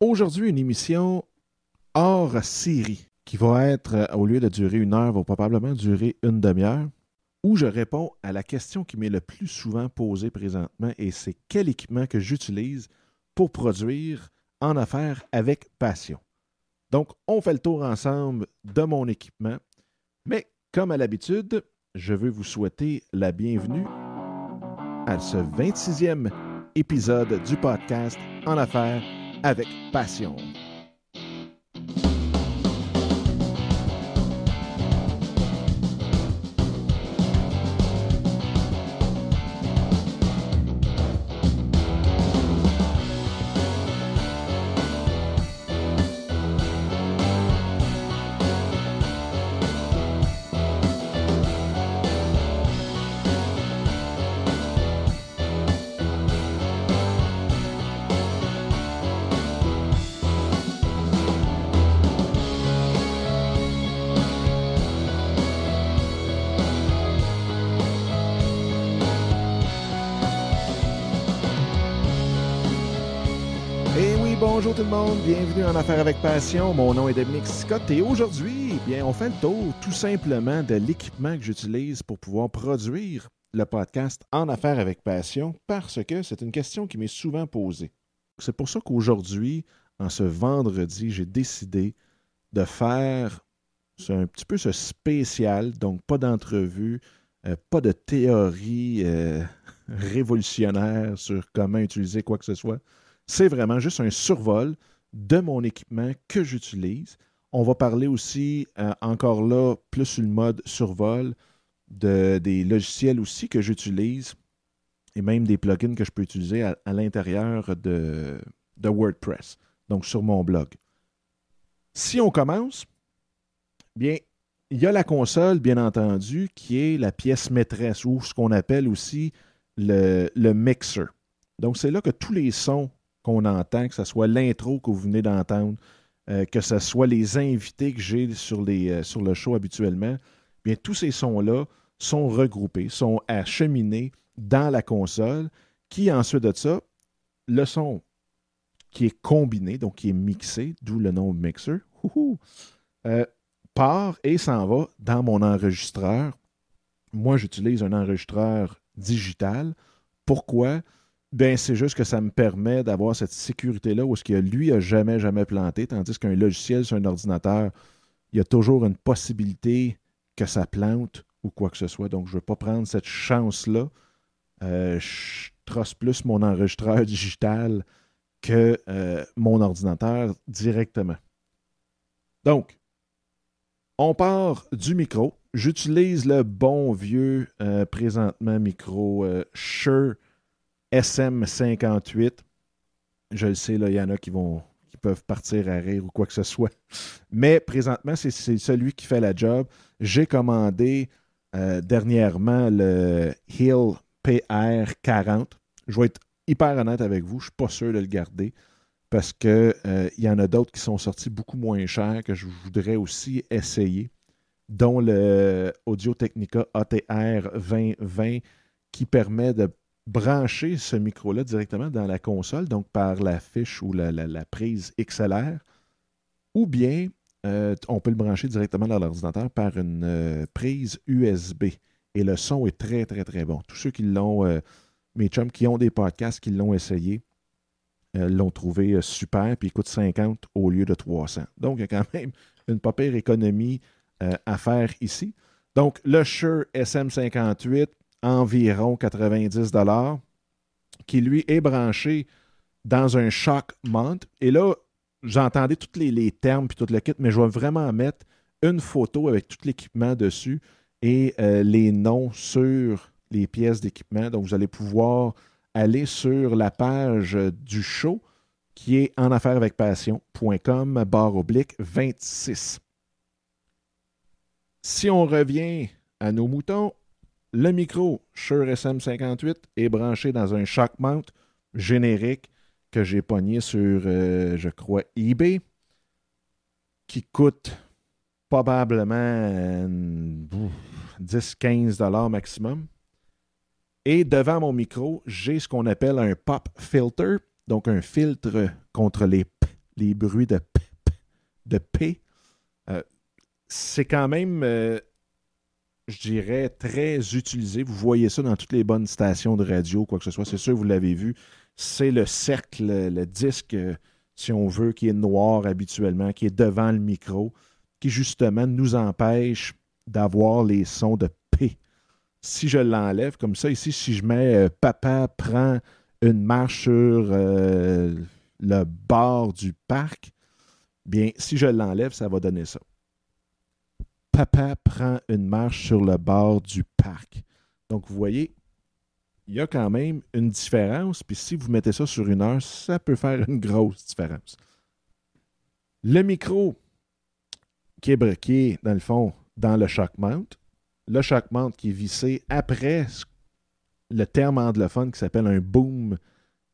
Aujourd'hui, une émission hors série qui va être, euh, au lieu de durer une heure, va probablement durer une demi-heure, où je réponds à la question qui m'est le plus souvent posée présentement et c'est quel équipement que j'utilise pour produire en affaires avec passion. Donc, on fait le tour ensemble de mon équipement, mais comme à l'habitude, je veux vous souhaiter la bienvenue à ce 26e épisode du podcast En affaires avec passion. Bonjour tout le monde, bienvenue en Affaires avec Passion. Mon nom est Dominique Scott et aujourd'hui, bien, on fait le tour tout simplement de l'équipement que j'utilise pour pouvoir produire le podcast En Affaires avec Passion parce que c'est une question qui m'est souvent posée. C'est pour ça qu'aujourd'hui, en ce vendredi, j'ai décidé de faire un petit peu ce spécial, donc pas d'entrevue, euh, pas de théorie euh, révolutionnaire sur comment utiliser quoi que ce soit. C'est vraiment juste un survol de mon équipement que j'utilise. On va parler aussi, euh, encore là, plus sur le mode survol, de, des logiciels aussi que j'utilise et même des plugins que je peux utiliser à, l'intérieur de, de WordPress, donc sur mon blog. Si on commence, bien, il y a la console, bien entendu, qui est la pièce maîtresse ou ce qu'on appelle aussi le mixer. Donc, c'est là que tous les sons qu'on entend, que ce soit l'intro que vous venez d'entendre, euh, que ce soit les invités que j'ai euh, sur le show habituellement, bien, tous ces sons-là sont regroupés, sont acheminés dans la console, qui ensuite de ça, le son qui est combiné, donc qui est mixé, d'où le nom mixer, euh, part et s'en va dans mon enregistreur. Moi, j'utilise un enregistreur digital. Pourquoi? Ben, c'est juste que ça me permet d'avoir cette sécurité-là où ce que lui a jamais, jamais planté, tandis qu'un logiciel sur un ordinateur, il y a toujours une possibilité que ça plante ou quoi que ce soit. Donc, je ne veux pas prendre cette chance-là. Euh, je trosse plus mon enregistreur digital que euh, mon ordinateur directement. Donc, on part du micro. J'utilise le bon vieux euh, présentement micro Shure SM58. Je le sais, il y en a qui vont qui peuvent partir à rire ou quoi que ce soit. Mais présentement, c'est celui qui fait la job. J'ai commandé euh, dernièrement le Hill PR40. Je vais être hyper honnête avec vous, je ne suis pas sûr de le garder parce qu'il y en a d'autres qui sont sortis beaucoup moins chers que je voudrais aussi essayer, dont le Audio Technica ATR 2020 qui permet de brancher ce micro-là directement dans la console, donc par la fiche ou la, prise XLR, ou bien euh, on peut le brancher directement dans l'ordinateur par une euh, prise USB. Et le son est très, très, très bon. Tous ceux qui l'ont, euh, mes chums qui ont des podcasts, qui l'ont essayé, l'ont trouvé super, puis il coûte 50 au lieu de 300. Donc, il y a quand même une pas pire économie à faire ici. Donc, le Shure SM58, environ 90 qui lui est branché dans un shock mount. Et là, j'entendais tous les, les termes puis tout le kit, mais je vais vraiment mettre une photo avec tout l'équipement dessus et euh, les noms sur les pièces d'équipement. Donc, vous allez pouvoir aller sur la page euh, du show qui est en affaires avec passion.com barre oblique 26. Si on revient à nos moutons, le micro Shure SM58 est branché dans un shock mount générique que j'ai pogné sur, euh, je crois, eBay, qui coûte probablement euh, 10-15 dollars maximum. Et devant mon micro, j'ai ce qu'on appelle un pop filter, donc un filtre contre les p les bruits de P, de P euh, c'est quand même, euh, je dirais, très utilisé. Vous voyez ça dans toutes les bonnes stations de radio, quoi que ce soit. C'est sûr, vous l'avez vu. C'est le cercle, le disque, euh, si on veut, qui est noir habituellement, qui est devant le micro, qui justement nous empêche d'avoir les sons de P. Si je l'enlève comme ça, ici, si je mets Papa prend une marche sur le bord du parc, bien, si je l'enlève, ça va donner ça. Papa prend une marche sur le bord du parc. Donc, vous voyez, il y a quand même une différence. Puis si vous mettez ça sur une heure, ça peut faire une grosse différence. Le micro qui est briqué, dans le fond, dans le shock mount. Le shock mount qui est vissé après le terme anglophone qui s'appelle un boom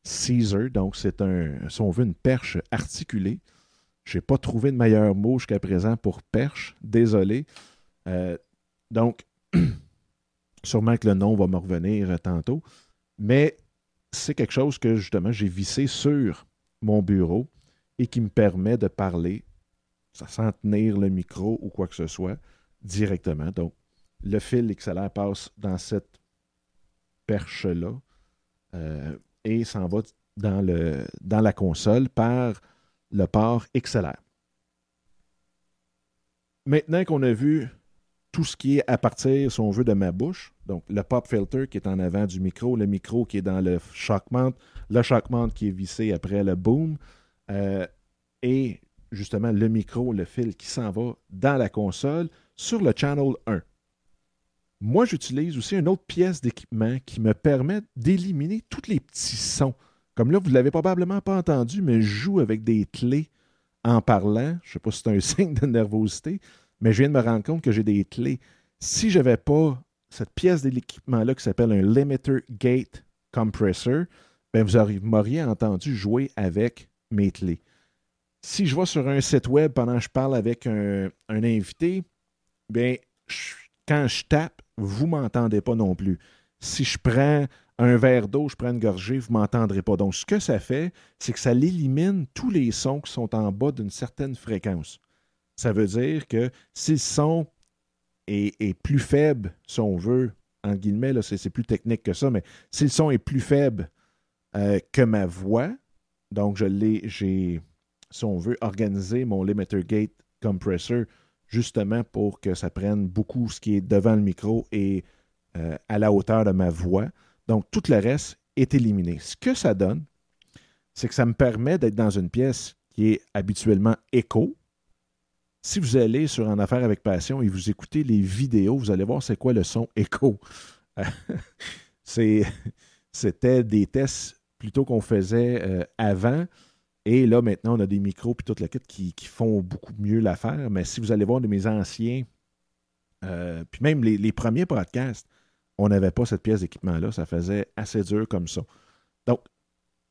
Caesar. Donc, c'est un, si on veut, une perche articulée. Je n'ai pas trouvé de meilleur mot jusqu'à présent pour perche. Désolé. Euh, donc, sûrement que le nom va me revenir tantôt. Mais c'est quelque chose que justement j'ai vissé sur mon bureau et qui me permet de parler sans tenir le micro ou quoi que ce soit directement. Donc, le fil XLR passe dans cette perche-là euh, et s'en va dans, le, dans la console par le port XLR. Maintenant qu'on a vu tout ce qui est à partir, si on veut, de ma bouche, donc le pop filter qui est en avant du micro, le micro qui est dans le shock mount, le shock mount qui est vissé après le boom, euh, et justement le micro, le fil qui s'en va dans la console sur le channel 1. Moi, j'utilise aussi une autre pièce d'équipement qui me permet d'éliminer tous les petits sons comme là, vous ne l'avez probablement pas entendu, mais je joue avec des clés en parlant. Je ne sais pas si c'est un signe de nervosité, mais je viens de me rendre compte que j'ai des clés. Si je n'avais pas cette pièce de l'équipement-là qui s'appelle un Limiter Gate Compressor, ben vous m'auriez entendu jouer avec mes clés. Si je vais sur un site web pendant que je parle avec un, invité, ben, quand je tape, vous ne m'entendez pas non plus. Si je prends un verre d'eau, je prends une gorgée, vous ne m'entendrez pas. Donc, ce que ça fait, c'est que ça élimine tous les sons qui sont en bas d'une certaine fréquence. Ça veut dire que si le son est, plus faible, si on veut, en guillemets, c'est plus technique que ça, mais si le son est plus faible euh, que ma voix, donc je l'ai, j'ai, si on veut, organisé mon limiter gate compressor justement pour que ça prenne beaucoup ce qui est devant le micro et euh, à la hauteur de ma voix. Donc, tout le reste est éliminé. Ce que ça donne, c'est que ça me permet d'être dans une pièce qui est habituellement écho. Si vous allez sur En Affaires avec Passion et vous écoutez les vidéos, vous allez voir c'est quoi le son écho. C'était des tests plutôt qu'on faisait euh, avant. Et là, maintenant, on a des micros et toute la kit qui, font beaucoup mieux l'affaire. Mais si vous allez voir de mes anciens, euh, puis même les, premiers podcasts, on n'avait pas cette pièce d'équipement-là. Ça faisait assez dur comme ça. Donc,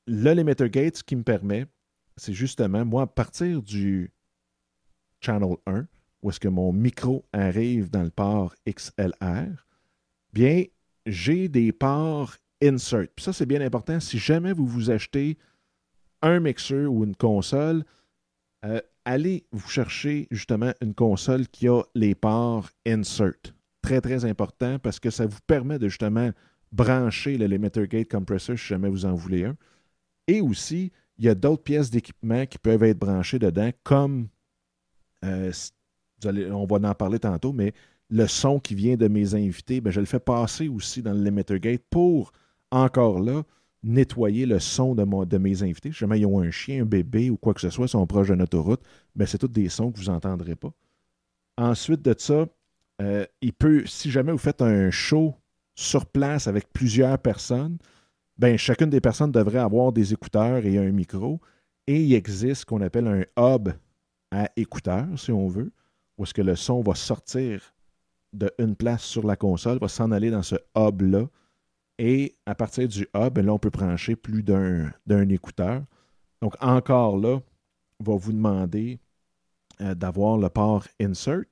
le limiter gate, ce qui me permet, c'est justement, moi, à partir du channel 1, où est-ce que mon micro arrive dans le port XLR, bien, j'ai des ports insert. Ça, c'est bien important. Si jamais vous vous achetez un mixeur ou une console, euh, allez vous chercher justement une console qui a les ports insert très, très important parce que ça vous permet de justement brancher le limiter gate compressor si jamais vous en voulez un. Et aussi, il y a d'autres pièces d'équipement qui peuvent être branchées dedans, comme, euh, on va en parler tantôt, mais le son qui vient de mes invités, ben, je le fais passer aussi dans le limiter gate pour, encore là, nettoyer le son de, de mes invités. Si jamais ils ont un chien, un bébé ou quoi que ce soit, sont proches d'une autoroute, ben, c'est tous des sons que vous n'entendrez pas. Ensuite de ça, euh, il peut, si jamais vous faites un show sur place avec plusieurs personnes, ben, chacune des personnes devrait avoir des écouteurs et un micro. Et il existe ce qu'on appelle un hub à écouteurs, si on veut, où est-ce que le son va sortir d'une place sur la console, va s'en aller dans ce hub-là. Et à partir du hub, ben là, on peut brancher plus d'un écouteur. Donc, encore là, on va vous demander euh, d'avoir le port insert.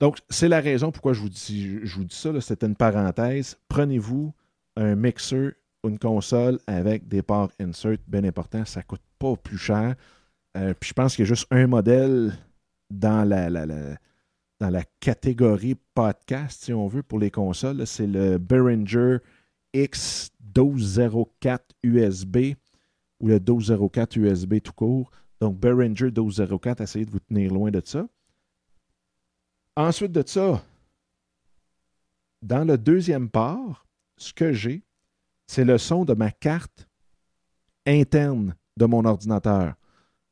Donc, c'est la raison pourquoi je vous dis, ça. C'était une parenthèse. Prenez-vous un mixeur une console avec des ports insert bien importants. Ça ne coûte pas plus cher. Euh, puis je pense qu'il y a juste un modèle dans la, dans la catégorie podcast, si on veut, pour les consoles. C'est le Behringer X1204 USB ou le 1204 USB tout court. Donc, Behringer 1204, essayez de vous tenir loin de ça. Ensuite de ça, dans le deuxième part, ce que j'ai, c'est le son de ma carte interne de mon ordinateur.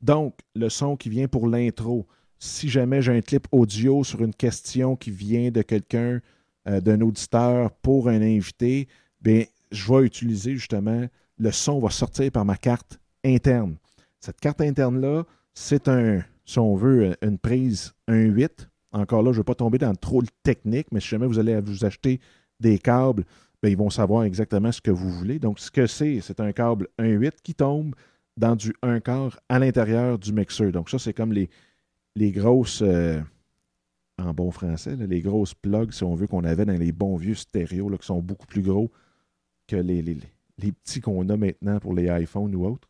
Donc, le son qui vient pour l'intro. Si jamais j'ai un clip audio sur une question qui vient de quelqu'un, euh, d'un auditeur pour un invité, bien, je vais utiliser justement le son va sortir par ma carte interne. Cette carte interne-là, c'est un, si on veut, une prise 1.8. Encore là, je ne vais pas tomber dans trop de technique, mais si jamais vous allez vous acheter des câbles, bien, ils vont savoir exactement ce que vous voulez. Donc, ce que c'est, c'est un câble 1.8 qui tombe dans du 1 quart à l'intérieur du mixeur. Donc, ça, c'est comme les, les grosses, euh, en bon français, les grosses plugs, si on veut, qu'on avait dans les bons vieux stéréos, qui sont beaucoup plus gros que les, les, petits qu'on a maintenant pour les iPhones ou autres.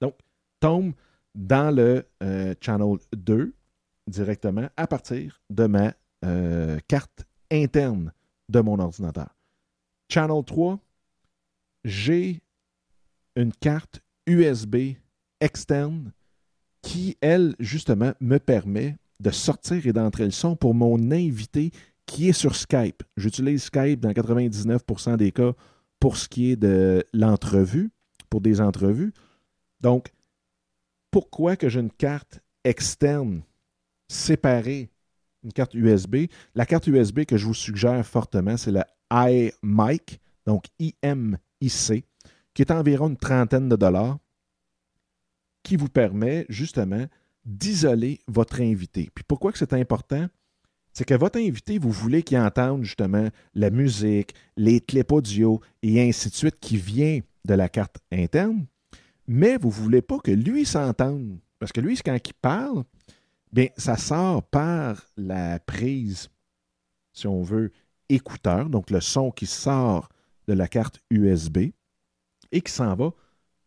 Donc, tombe dans le euh, Channel 2 directement à partir de ma euh, carte interne de mon ordinateur. Channel 3, j'ai une carte USB externe qui, elle, justement, me permet de sortir et d'entrer le son pour mon invité qui est sur Skype. J'utilise Skype dans 99% des cas pour ce qui est de l'entrevue, pour des entrevues. Donc, pourquoi que j'ai une carte externe séparée, une carte USB? La carte USB que je vous suggère fortement, c'est la iMic, donc IMIC, qui est environ une trentaine de dollars, qui vous permet justement d'isoler votre invité. Puis pourquoi que c'est important? C'est que votre invité, vous voulez qu'il entende justement la musique, les clips audio et ainsi de suite qui vient de la carte interne, mais vous ne voulez pas que lui s'entende. Parce que lui, quand il parle, bien, ça sort par la prise, si on veut, écouteur, donc le son qui sort de la carte USB et qui s'en va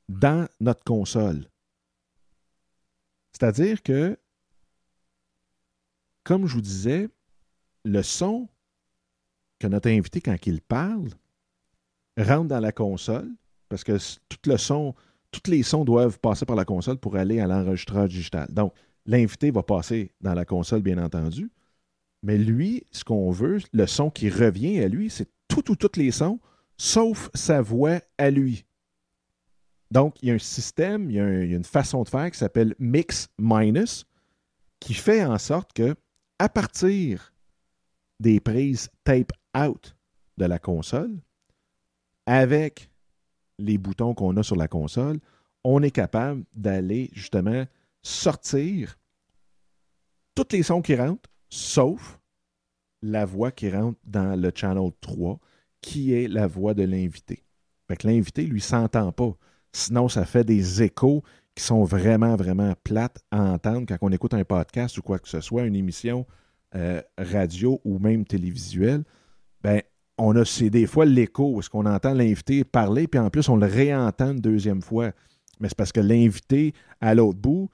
dans notre console. C'est-à-dire que, comme je vous disais, le son que notre invité, quand il parle, rentre dans la console, parce que tout le son, tous les sons doivent passer par la console pour aller à l'enregistreur digital. Donc, l'invité va passer dans la console, bien entendu. Mais lui, ce qu'on veut, le son qui revient à lui, c'est tout ou tous les sons, sauf sa voix à lui. Donc, il y a un système, il y a, une façon de faire qui s'appelle Mix Minus, qui fait en sorte que, à partir des prises tape out de la console, avec les boutons qu'on a sur la console, on est capable d'aller justement sortir tous les sons qui rentrent, sauf la voix qui rentre dans le channel 3, qui est la voix de l'invité. Fait que l'invité, lui, s'entend pas. Sinon, ça fait des échos qui sont vraiment, vraiment plates à entendre quand on écoute un podcast ou quoi que ce soit, une émission euh, radio ou même télévisuelle. Ben, on a c'est des fois l'écho, est-ce qu'on entend l'invité parler, puis en plus, on le réentend une deuxième fois. Mais c'est parce que l'invité, à l'autre bout,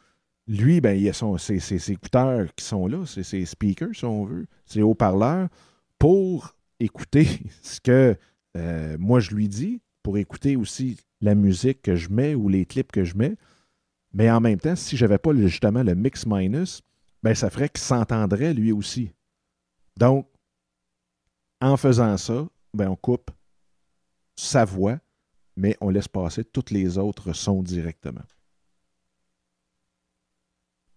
lui, ben, il a son, ses, écouteurs qui sont là, c'est ses speakers, si on veut, ses haut-parleurs, pour écouter ce que euh, moi je lui dis, pour écouter aussi la musique que je mets ou les clips que je mets. Mais en même temps, si je n'avais pas justement le mix minus, ben ça ferait qu'il s'entendrait lui aussi. Donc, en faisant ça, ben on coupe sa voix, mais on laisse passer tous les autres sons directement.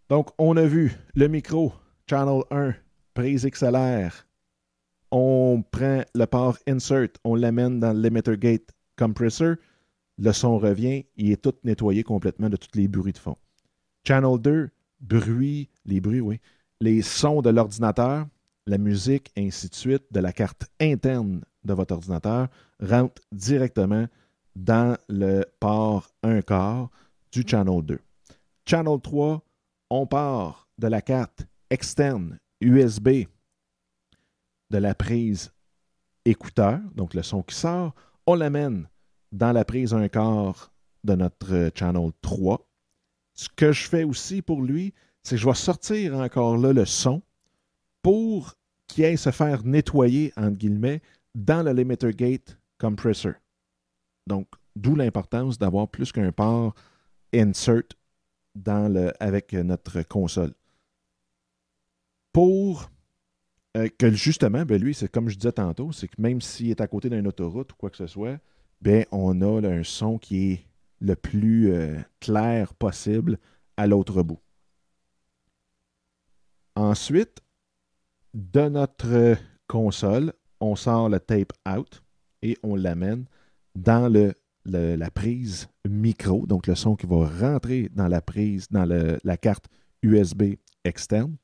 Donc, on a vu le micro, Channel 1, prise XLR. On prend le port insert, on l'amène dans l'emitter gate compressor le son revient, il est tout nettoyé complètement de tous les bruits de fond. Channel 2, bruit, les bruits, oui, les sons de l'ordinateur, la musique, ainsi de suite, de la carte interne de votre ordinateur rentrent directement dans le port 1 quart du Channel 2. Channel 3, on part de la carte externe USB de la prise écouteur, donc le son qui sort, on l'amène dans la prise un quart de notre euh, channel 3, Ce que je fais aussi pour lui, c'est que je vais sortir encore là le son pour qu'il aille se faire nettoyer, entre guillemets, dans le limiter gate compressor. Donc, d'où l'importance d'avoir plus qu'un port insert dans le, avec notre console. Pour euh, que justement, ben lui, c'est comme je disais tantôt, c'est que même s'il est à côté d'une autoroute ou quoi que ce soit, ben on a un son qui est le plus euh, clair possible à l'autre bout. Ensuite, de notre console, on sort le tape out et on l'amène dans le, la prise micro, donc le son qui va rentrer dans la prise, dans la carte USB externe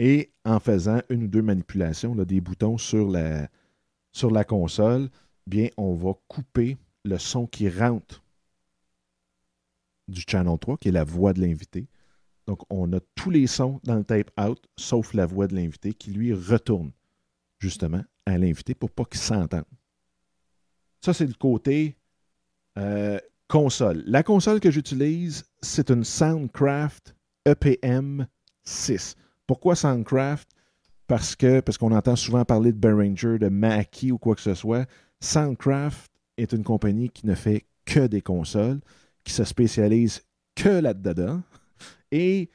et en faisant une ou deux manipulations, des boutons sur la, sur la console, bien, on va couper le son qui rentre du channel 3, qui est la voix de l'invité. Donc, on a tous les sons dans le tape out, sauf la voix de l'invité, qui lui retourne justement à l'invité pour pas qu'il s'entende. Ça, c'est le côté euh, console. La console que j'utilise, c'est une Soundcraft EPM 6. Pourquoi Soundcraft? Parce que parce qu'on entend souvent parler de Behringer, de Mackie ou quoi que ce soit. Soundcraft est une compagnie qui ne fait que des consoles, qui se spécialise que là-dedans. Et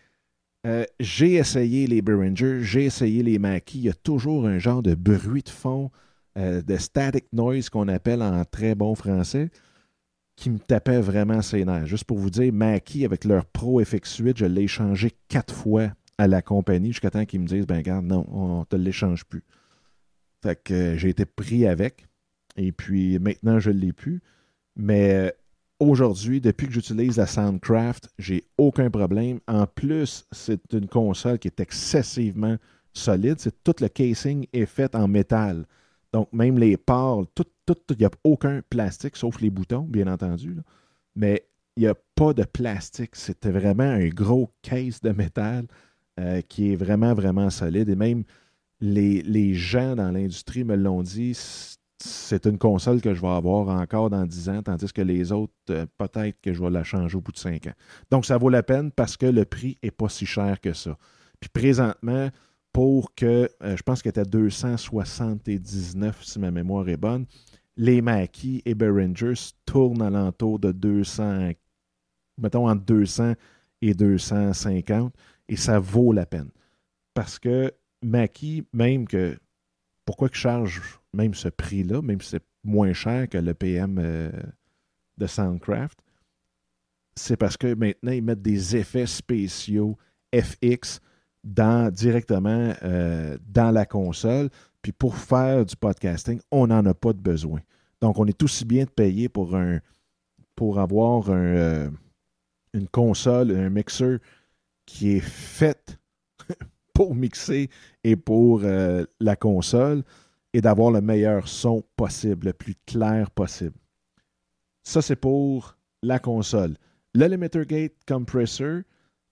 euh, j'ai essayé les Behringer, j'ai essayé les Mackie. Il y a toujours un genre de bruit de fond, euh, de static noise qu'on appelle en très bon français, qui me tapait vraiment ses nerfs. Juste pour vous dire, Mackie, avec leur Pro FX8, je l'ai changé quatre fois à la compagnie jusqu'à temps qu'ils me disent ben regarde, non, on ne te l'échange plus. Fait que euh, j'ai été pris avec. Et puis maintenant, je ne l'ai plus. Mais euh, aujourd'hui, depuis que j'utilise la Soundcraft, j'ai aucun problème. En plus, c'est une console qui est excessivement solide. C'est tout le casing est fait en métal. Donc, même les ports, tout, il n'y a aucun plastique, sauf les boutons, bien entendu. Mais il n'y a pas de plastique. C'était vraiment un gros case de métal euh, qui est vraiment, vraiment solide. Et même les, gens dans l'industrie me l'ont dit, c'est une console que je vais avoir encore dans 10 ans, tandis que les autres, euh, peut-être que je vais la changer au bout de 5 ans. Donc, ça vaut la peine parce que le prix n'est pas si cher que ça. Puis présentement, pour que, euh, je pense qu'elle était 279, si ma mémoire est bonne, les Mackie et Behringers tournent alentour de 200, mettons entre 200 et 250 et ça vaut la peine. Parce que Mackie, même que. Pourquoi que charge même ce prix-là, même si c'est moins cher que le PM euh, de Soundcraft, c'est parce que maintenant, ils mettent des effets spéciaux FX directement euh, dans la console. Puis pour faire du podcasting, on n'en a pas de besoin. Donc, on est aussi bien de payer pour avoir euh, une console, un mixeur qui est faite pour mixer et pour euh, la console et d'avoir le meilleur son possible, le plus clair possible. Ça, c'est pour la console. Le Limiter Gate Compressor,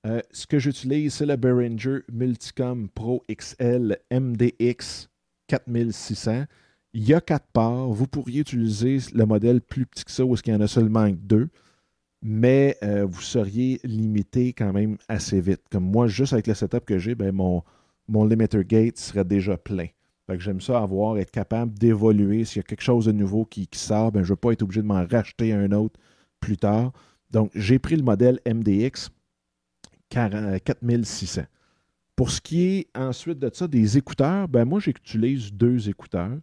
euh, ce que j'utilise, c'est le Behringer Multicom Pro XL MDX 4600. Il y a quatre parts. Vous pourriez utiliser le modèle plus petit que ça, où il y en a seulement deux mais euh, vous seriez limité quand même assez vite. Comme moi, juste avec le setup que j'ai, ben, mon, mon limiter gate serait déjà plein. j'aime ça avoir, être capable d'évoluer. S'il y a quelque chose de nouveau qui, sort, ben, je ne veux pas être obligé de m'en racheter un autre plus tard. Donc, j'ai pris le modèle MDX 4600. Pour ce qui est ensuite de ça, des écouteurs, ben moi, j'utilise deux écouteurs,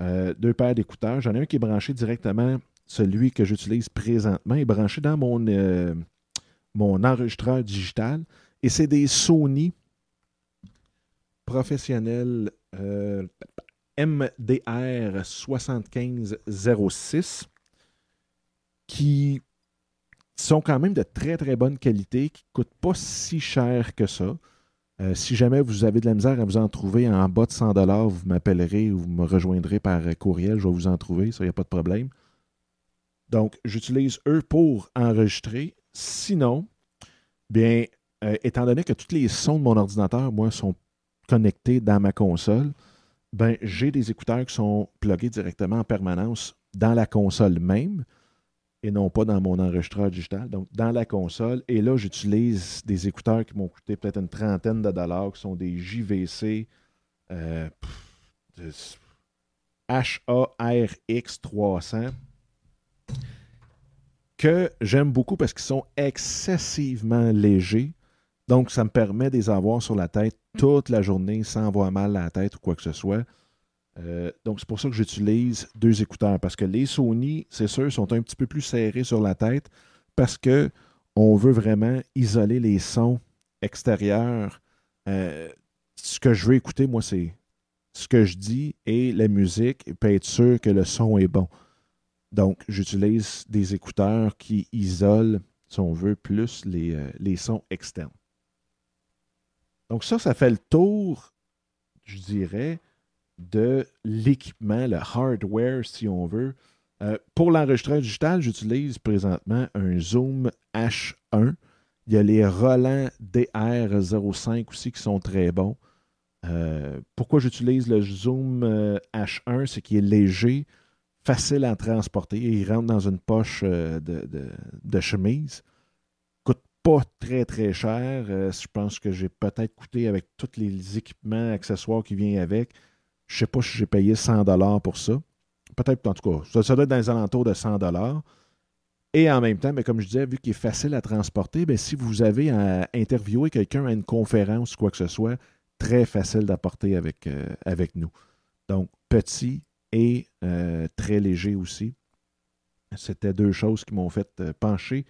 euh, deux paires d'écouteurs. J'en ai un qui est branché directement celui que j'utilise présentement est branché dans mon, euh, mon enregistreur digital. Et c'est des Sony professionnels euh, MDR 7506 qui sont quand même de très très bonne qualité, qui ne coûtent pas si cher que ça. Euh, si jamais vous avez de la misère à vous en trouver en bas de 100 vous m'appellerez ou vous me rejoindrez par courriel, je vais vous en trouver, ça, il n'y a pas de problème. Donc, j'utilise eux pour enregistrer. Sinon, bien, euh, étant donné que tous les sons de mon ordinateur, moi, sont connectés dans ma console, ben, j'ai des écouteurs qui sont plugués directement en permanence dans la console même. Et non pas dans mon enregistreur digital, donc dans la console. Et là, j'utilise des écouteurs qui m'ont coûté peut-être une trentaine de dollars, qui sont des JVC euh, HARX 300 que j'aime beaucoup parce qu'ils sont excessivement légers. Donc, ça me permet de les avoir sur la tête toute la journée sans avoir mal à la tête ou quoi que ce soit. Euh, donc, c'est pour ça que j'utilise deux écouteurs. Parce que les Sony, c'est sûr, sont un petit peu plus serrés sur la tête parce que on veut vraiment isoler les sons extérieurs. Euh, ce que je veux écouter, moi, c'est ce que je dis et la musique, et être sûr que le son est bon. Donc, j'utilise des écouteurs qui isolent, si on veut, plus les, euh, les, sons externes. Donc, ça, ça fait le tour, je dirais, de l'équipement, le hardware, si on veut. Euh, pour l'enregistrement digital, j'utilise présentement un Zoom H1. Il y a les Roland DR05 aussi qui sont très bons. Euh, pourquoi j'utilise le Zoom H1, c'est qu'il est léger facile à transporter. Il rentre dans une poche euh, de, chemise. Coûte pas très très cher. Euh, je pense que j'ai peut-être coûté avec tous les équipements, accessoires qui viennent avec. Je sais pas si j'ai payé 100 dollars pour ça. Peut-être en tout cas, ça, doit être dans les alentours de 100 dollars. Et en même temps, comme je disais, vu qu'il est facile à transporter, bien, si vous avez à interviewer quelqu'un à une conférence ou quoi que ce soit, très facile d'apporter avec, euh, avec nous. Donc, petit, et euh, très léger aussi. C'était deux choses qui m'ont fait euh, pencher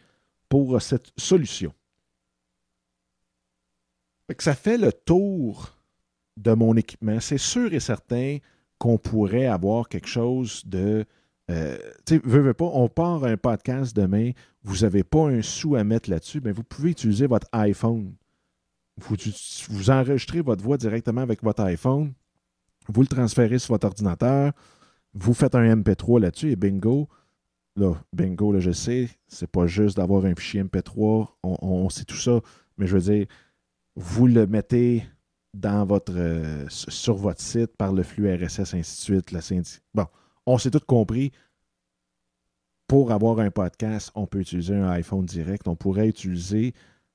pour cette solution. ça fait le tour de mon équipement. C'est sûr et certain qu'on pourrait avoir quelque chose de. Euh, tu sais, pas, on part un podcast demain, vous n'avez pas un sou à mettre là-dessus, mais vous pouvez utiliser votre iPhone. Vous, vous enregistrez votre voix directement avec votre iPhone, vous le transférez sur votre ordinateur, vous faites un MP3 là-dessus et bingo. Là, bingo, là, je sais, c'est pas juste d'avoir un fichier MP3, on, sait tout ça, mais je veux dire, vous le mettez dans votre, euh, sur votre site par le flux RSS, ainsi de suite. Bon, on s'est tout compris. Pour avoir un podcast, on peut utiliser un iPhone direct. On pourrait utiliser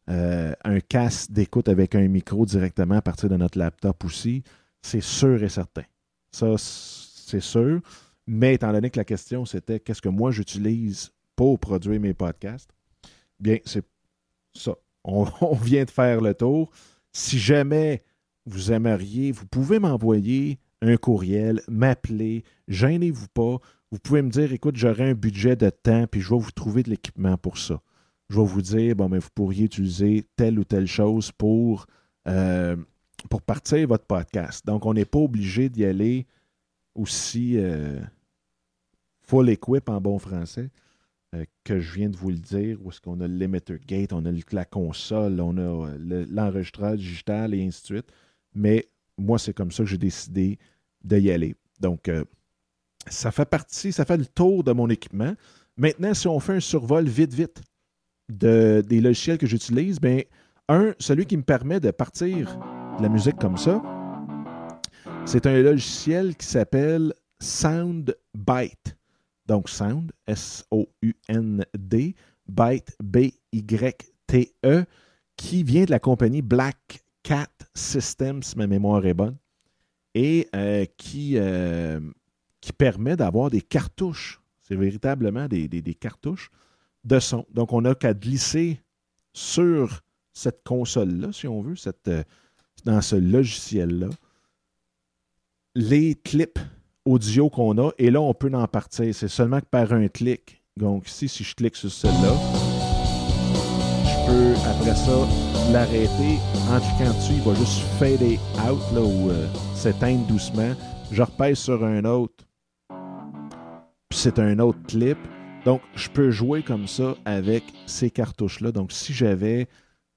euh, un casque d'écoute avec un micro directement à partir de notre laptop aussi. C'est sûr et certain. Ça, c'est sûr. Mais étant donné que la question, c'était qu'est-ce que moi j'utilise pour produire mes podcasts, bien, c'est ça. On, vient de faire le tour. Si jamais vous aimeriez, vous pouvez m'envoyer un courriel, m'appeler, gênez-vous pas. Vous pouvez me dire, écoute, j'aurai un budget de temps, puis je vais vous trouver de l'équipement pour ça. Je vais vous dire, bon, mais vous pourriez utiliser telle ou telle chose pour, euh, partir votre podcast. Donc, on n'est pas obligé d'y aller aussi euh, full equip en bon français euh, que je viens de vous le dire, où est-ce qu'on a l'emitter gate, on a la console, on a l'enregistreur digital et ainsi de suite. Mais moi, c'est comme ça que j'ai décidé d'y aller. Donc, ça fait partie, ça fait le tour de mon équipement. Maintenant, si on fait un survol vite, vite de, des logiciels que j'utilise, bien, un, celui qui me permet de partir de la musique comme ça, c'est un logiciel qui s'appelle SoundByte. Donc Sound, S-O-U-N-D, Byte, B-Y-T-E, qui vient de la compagnie Black Cat Systems, si ma mémoire est bonne, et euh, qui, euh, qui permet d'avoir des cartouches. C'est véritablement des, cartouches de son. Donc, on n'a qu'à glisser sur cette console-là, si on veut, euh, dans ce logiciel-là, les clips audio qu'on a, et là, on peut en partir. C'est seulement que par un clic. Donc, ici, si je clique sur celle-là, je après ça, l'arrêter. En cliquant dessus, il va juste fader out, là, ou euh, s'éteindre doucement. Je repèse sur un autre, puis c'est un autre clip. Donc, je peux jouer comme ça avec ces cartouches-là. Donc, si j'avais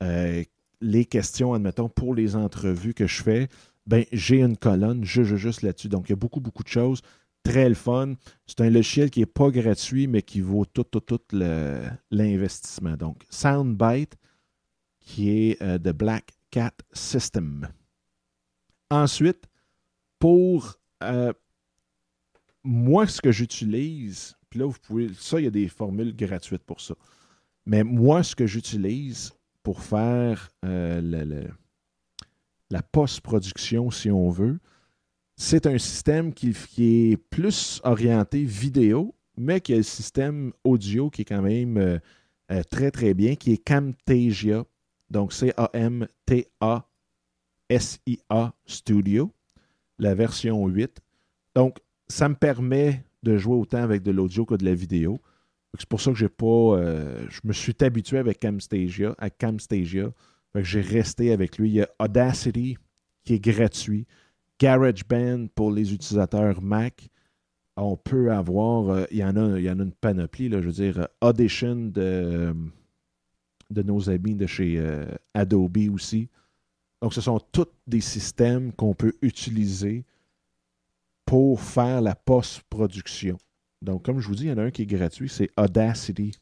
euh, les questions, admettons, pour les entrevues que je fais, ben, j'ai une colonne juste, juste là-dessus. Donc, il y a beaucoup, beaucoup de choses. Très le fun. C'est un logiciel qui n'est pas gratuit, mais qui vaut tout, tout, tout l'investissement. Donc, Soundbite, qui est euh, de Black Cat System. Ensuite, pour euh, moi, ce que j'utilise Puis là, vous pouvez. Ça, il y a des formules gratuites pour ça. Mais moi, ce que j'utilise pour faire euh, la post-production, si on veut, c'est un système qui, est plus orienté vidéo, mais qui a le système audio qui est quand même euh, euh, très, très bien, qui est Camtasia. Donc, c'est A-M-T-A-S-I-A Studio, la version 8. Donc, ça me permet de jouer autant avec de l'audio que de la vidéo. C'est pour ça que j'ai pas. Euh, je me suis habitué avec Camstasia, à Camstasia. j'ai resté avec lui. Il y a Audacity qui est gratuit. GarageBand pour les utilisateurs Mac. On peut avoir. Euh, il, y en a, y en a une panoplie, là, je veux dire, Audition de, de nos amis de chez euh, Adobe aussi. Donc, ce sont tous des systèmes qu'on peut utiliser pour faire la post-production. Donc, comme je vous dis, il y en a un qui est gratuit, c'est Audacity.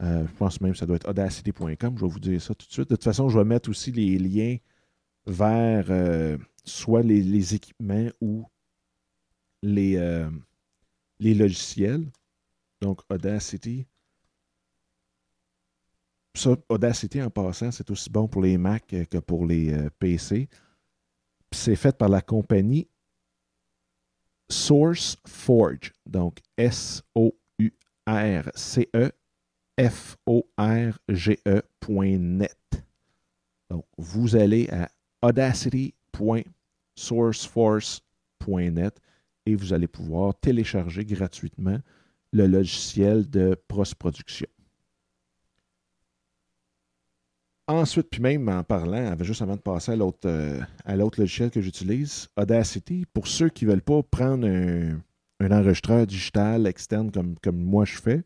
Euh, je pense même que ça doit être audacity.com. Je vais vous dire ça tout de suite. De toute façon, je vais mettre aussi les liens vers euh, soit les, équipements ou les, euh, les logiciels. Donc, Audacity. Ça, Audacity, en passant, c'est aussi bon pour les Mac que pour les PC. C'est fait par la compagnie SourceForge. Donc, S-O-U-R-C-E-F-O-R-G-E.net. Donc, vous allez à audacity.sourceforce.net et vous allez pouvoir télécharger gratuitement le logiciel de post-production. Ensuite, puis même en parlant, juste avant de passer à l'autre, euh, à l'autre logiciel que j'utilise, Audacity, pour ceux qui ne veulent pas prendre un, enregistreur digital externe comme, comme moi je fais,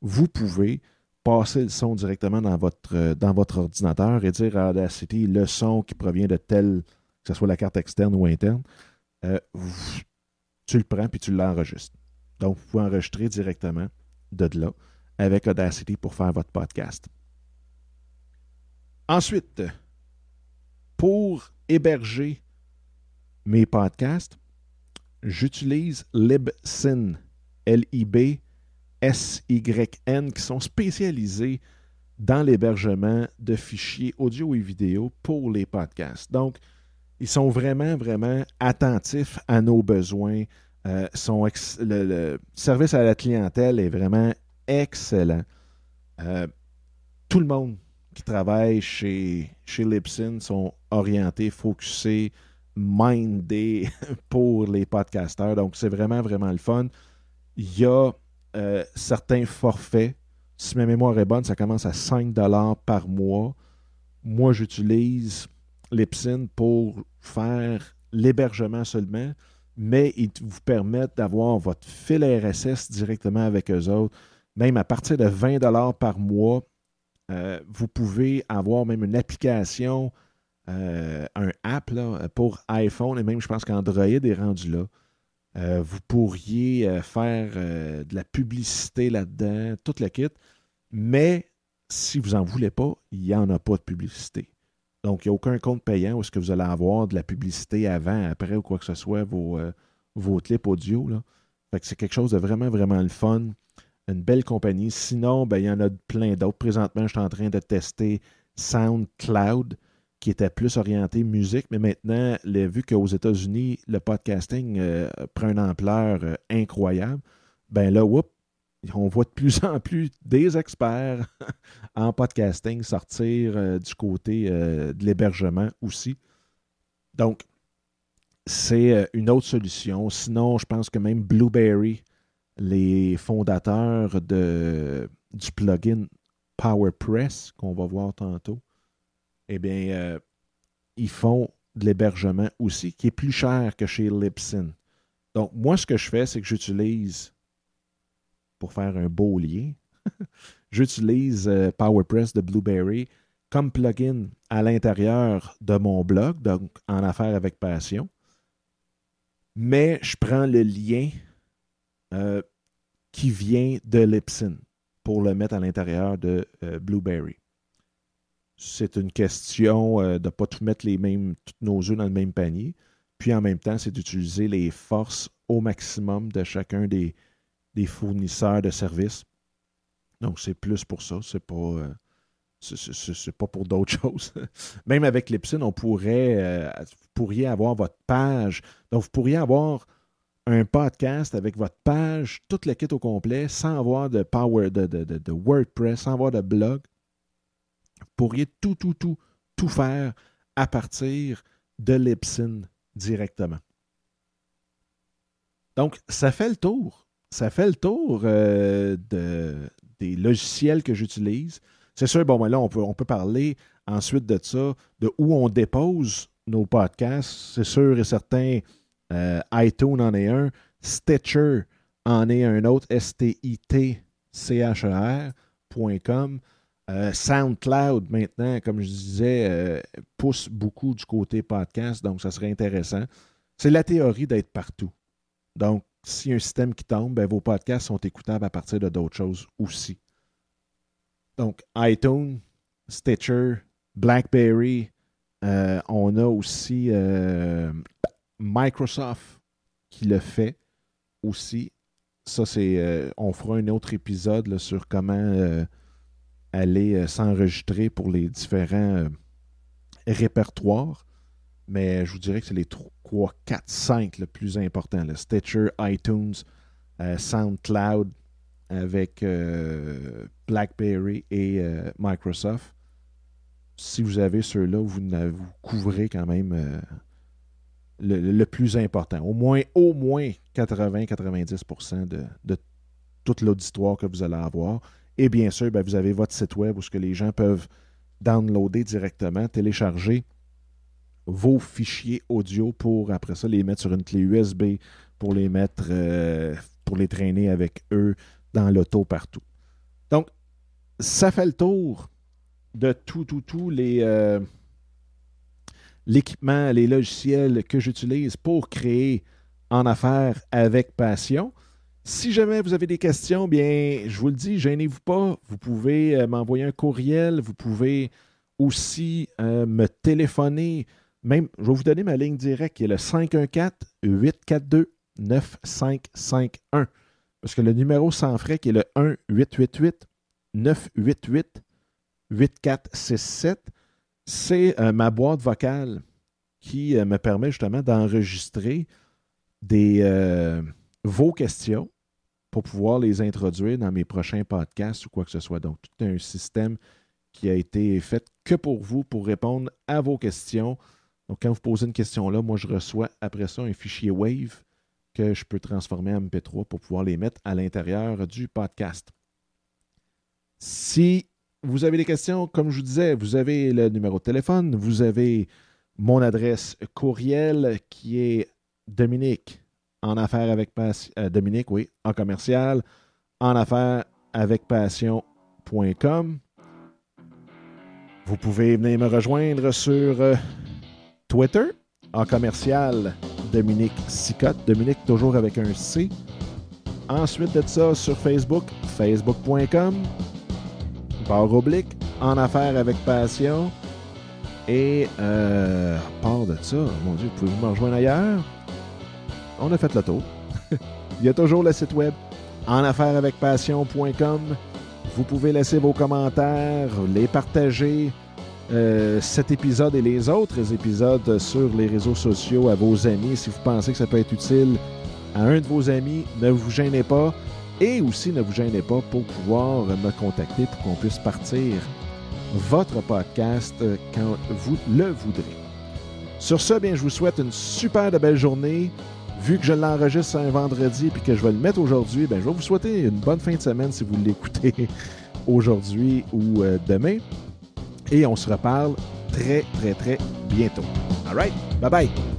vous pouvez passer le son directement dans votre, euh, dans votre ordinateur et dire à Audacity le son qui provient de tel, que ce soit la carte externe ou interne, euh, tu le prends puis tu l'enregistres. Donc, vous pouvez enregistrer directement de là avec Audacity pour faire votre podcast. Ensuite, pour héberger mes podcasts, j'utilise Libsyn, L-I-B-S-Y-N, qui sont spécialisés dans l'hébergement de fichiers audio et vidéo pour les podcasts. Donc, ils sont vraiment, vraiment attentifs à nos besoins. Euh, le, service à la clientèle est vraiment excellent. Euh, tout le monde qui travaillent chez, chez sont orientés, focusés, mindés pour les podcasters. Donc, c'est vraiment, vraiment le fun. Il y a euh, certains forfaits. Si ma mémoire est bonne, ça commence à 5 par mois. Moi, j'utilise Libsyn pour faire l'hébergement seulement, mais ils vous permettent d'avoir votre fil RSS directement avec eux autres. Même à partir de 20 par mois, euh, vous pouvez avoir même une application, euh, un app pour iPhone et même je pense qu'Android est rendu là. Euh, vous pourriez faire de la publicité là-dedans, toute la kit, mais si vous n'en voulez pas, il n'y en a pas de publicité. Donc, il n'y a aucun compte payant où est-ce que vous allez avoir de la publicité avant, après ou quoi que ce soit, vos, vos clips audio. Là. c'est quelque chose de vraiment, vraiment le fun une belle compagnie. Sinon, ben, il y en a plein d'autres. Présentement, je suis en train de tester SoundCloud, qui était plus orienté musique, mais maintenant, vu qu'aux États-Unis, le podcasting euh, prend une ampleur euh, incroyable, ben là, on voit de plus en plus des experts en podcasting sortir euh, du côté de l'hébergement aussi. Donc, c'est une autre solution. Sinon, je pense que même Blueberry les fondateurs de, du plugin PowerPress, qu'on va voir tantôt, eh bien, euh, ils font de l'hébergement aussi, qui est plus cher que chez Libsyn. Donc, moi, ce que je fais, c'est que j'utilise, pour faire un beau lien, j'utilise euh, PowerPress de Blueberry comme plugin à l'intérieur de mon blog, donc en affaires avec passion. Mais je prends le lien euh, qui vient de Lipson pour le mettre à l'intérieur de euh, Blueberry. C'est une question de ne pas tout mettre les mêmes, tous nos œufs dans le même panier. Puis en même temps, c'est d'utiliser les forces au maximum de chacun des, des fournisseurs de services. Donc, c'est plus pour ça. C'est pas. Euh, c'est pas pour d'autres choses. Même avec Libsyn, on pourrait, euh, vous pourriez avoir votre page. Donc, vous pourriez avoir un podcast avec votre page, toute la kit au complet, sans avoir de Power, de, de, WordPress, sans avoir de blog. Vous pourriez tout, tout, tout, tout faire à partir de Libsyn directement. Donc, ça fait le tour. Ça fait le tour euh, de, des logiciels que j'utilise. C'est sûr, bon, ben là, on peut, on peut parler ensuite de ça, de où on dépose nos podcasts. C'est sûr et certain, euh, iTunes en est un, Stitcher en est un autre, S-T-I-T-C-H-E-R.com. Euh, SoundCloud, maintenant, comme je disais, pousse beaucoup du côté podcast, donc ça serait intéressant. C'est la théorie d'être partout. Donc, a un système qui tombe, ben, vos podcasts sont écoutables à partir de d'autres choses aussi. Donc, iTunes, Stitcher, BlackBerry, euh, on a aussi euh, Microsoft qui le fait aussi. Ça, c'est. Euh, on fera un autre épisode sur comment aller s'enregistrer pour les différents répertoires. Mais je vous dirais que c'est les 3, 4, 5 le plus important. Stitcher, iTunes, SoundCloud, avec euh, BlackBerry et euh, Microsoft. Si vous avez ceux-là, vous, couvrez quand même euh, le, plus important. Au moins, au moins 80-90% de, de toute l'auditoire que vous allez avoir. Et bien sûr, ben, vous avez votre site web où ce que les gens peuvent downloader directement, télécharger vos fichiers audio pour après ça les mettre sur une clé USB, pour les mettre, pour les traîner avec eux dans l'auto partout. Donc, ça fait le tour de tout, tout, tout les euh, l'équipement, les logiciels que j'utilise pour créer en affaires avec passion. Si jamais vous avez des questions, bien, je vous le dis, gênez-vous pas. Vous pouvez euh, m'envoyer un courriel. Vous pouvez aussi euh, me téléphoner. Même, je vais vous donner ma ligne directe qui est le 514-842-9551. Parce que le numéro sans frais qui est le 1-888-988-8467, c'est euh, ma boîte vocale qui euh, me permet justement d'enregistrer des, euh, vos questions pour pouvoir les introduire dans mes prochains podcasts ou quoi que ce soit. Donc, tout un système qui a été fait que pour vous, pour répondre à vos questions. Donc, quand vous posez une question là, moi, je reçois après ça un fichier Wave que je peux transformer en MP3 pour pouvoir les mettre à l'intérieur du podcast. Si vous avez des questions, comme je vous disais, vous avez le numéro de téléphone, vous avez mon adresse courriel qui est Dominique en affaires avec passion. Euh, Dominique, oui, en commercial, en affaires avec passion.com. Vous pouvez venir me rejoindre sur euh, Twitter en commercial Dominique Sicotte. Dominique toujours avec un C. Ensuite de ça, sur Facebook, facebook.com, barre oblique, en affaires avec passion. Et euh, part de ça, mon Dieu, pouvez-vous me rejoindre ailleurs? On a fait le tour. Il y a toujours le site web en affaires avec passion.com. Vous pouvez laisser vos commentaires, les partager, euh, cet épisode et les autres épisodes sur les réseaux sociaux à vos amis. Si vous pensez que ça peut être utile à un de vos amis, ne vous gênez pas. Et aussi, ne vous gênez pas pour pouvoir me contacter pour qu'on puisse partir votre podcast euh, quand vous le voudrez. Sur ce, bien, je vous souhaite une super belle journée. Vu que je l'enregistre un vendredi et que je vais le mettre aujourd'hui, ben, je vais vous souhaiter une bonne fin de semaine si vous l'écoutez aujourd'hui ou euh, demain. Et on se reparle très, très, très bientôt. All right? Bye bye.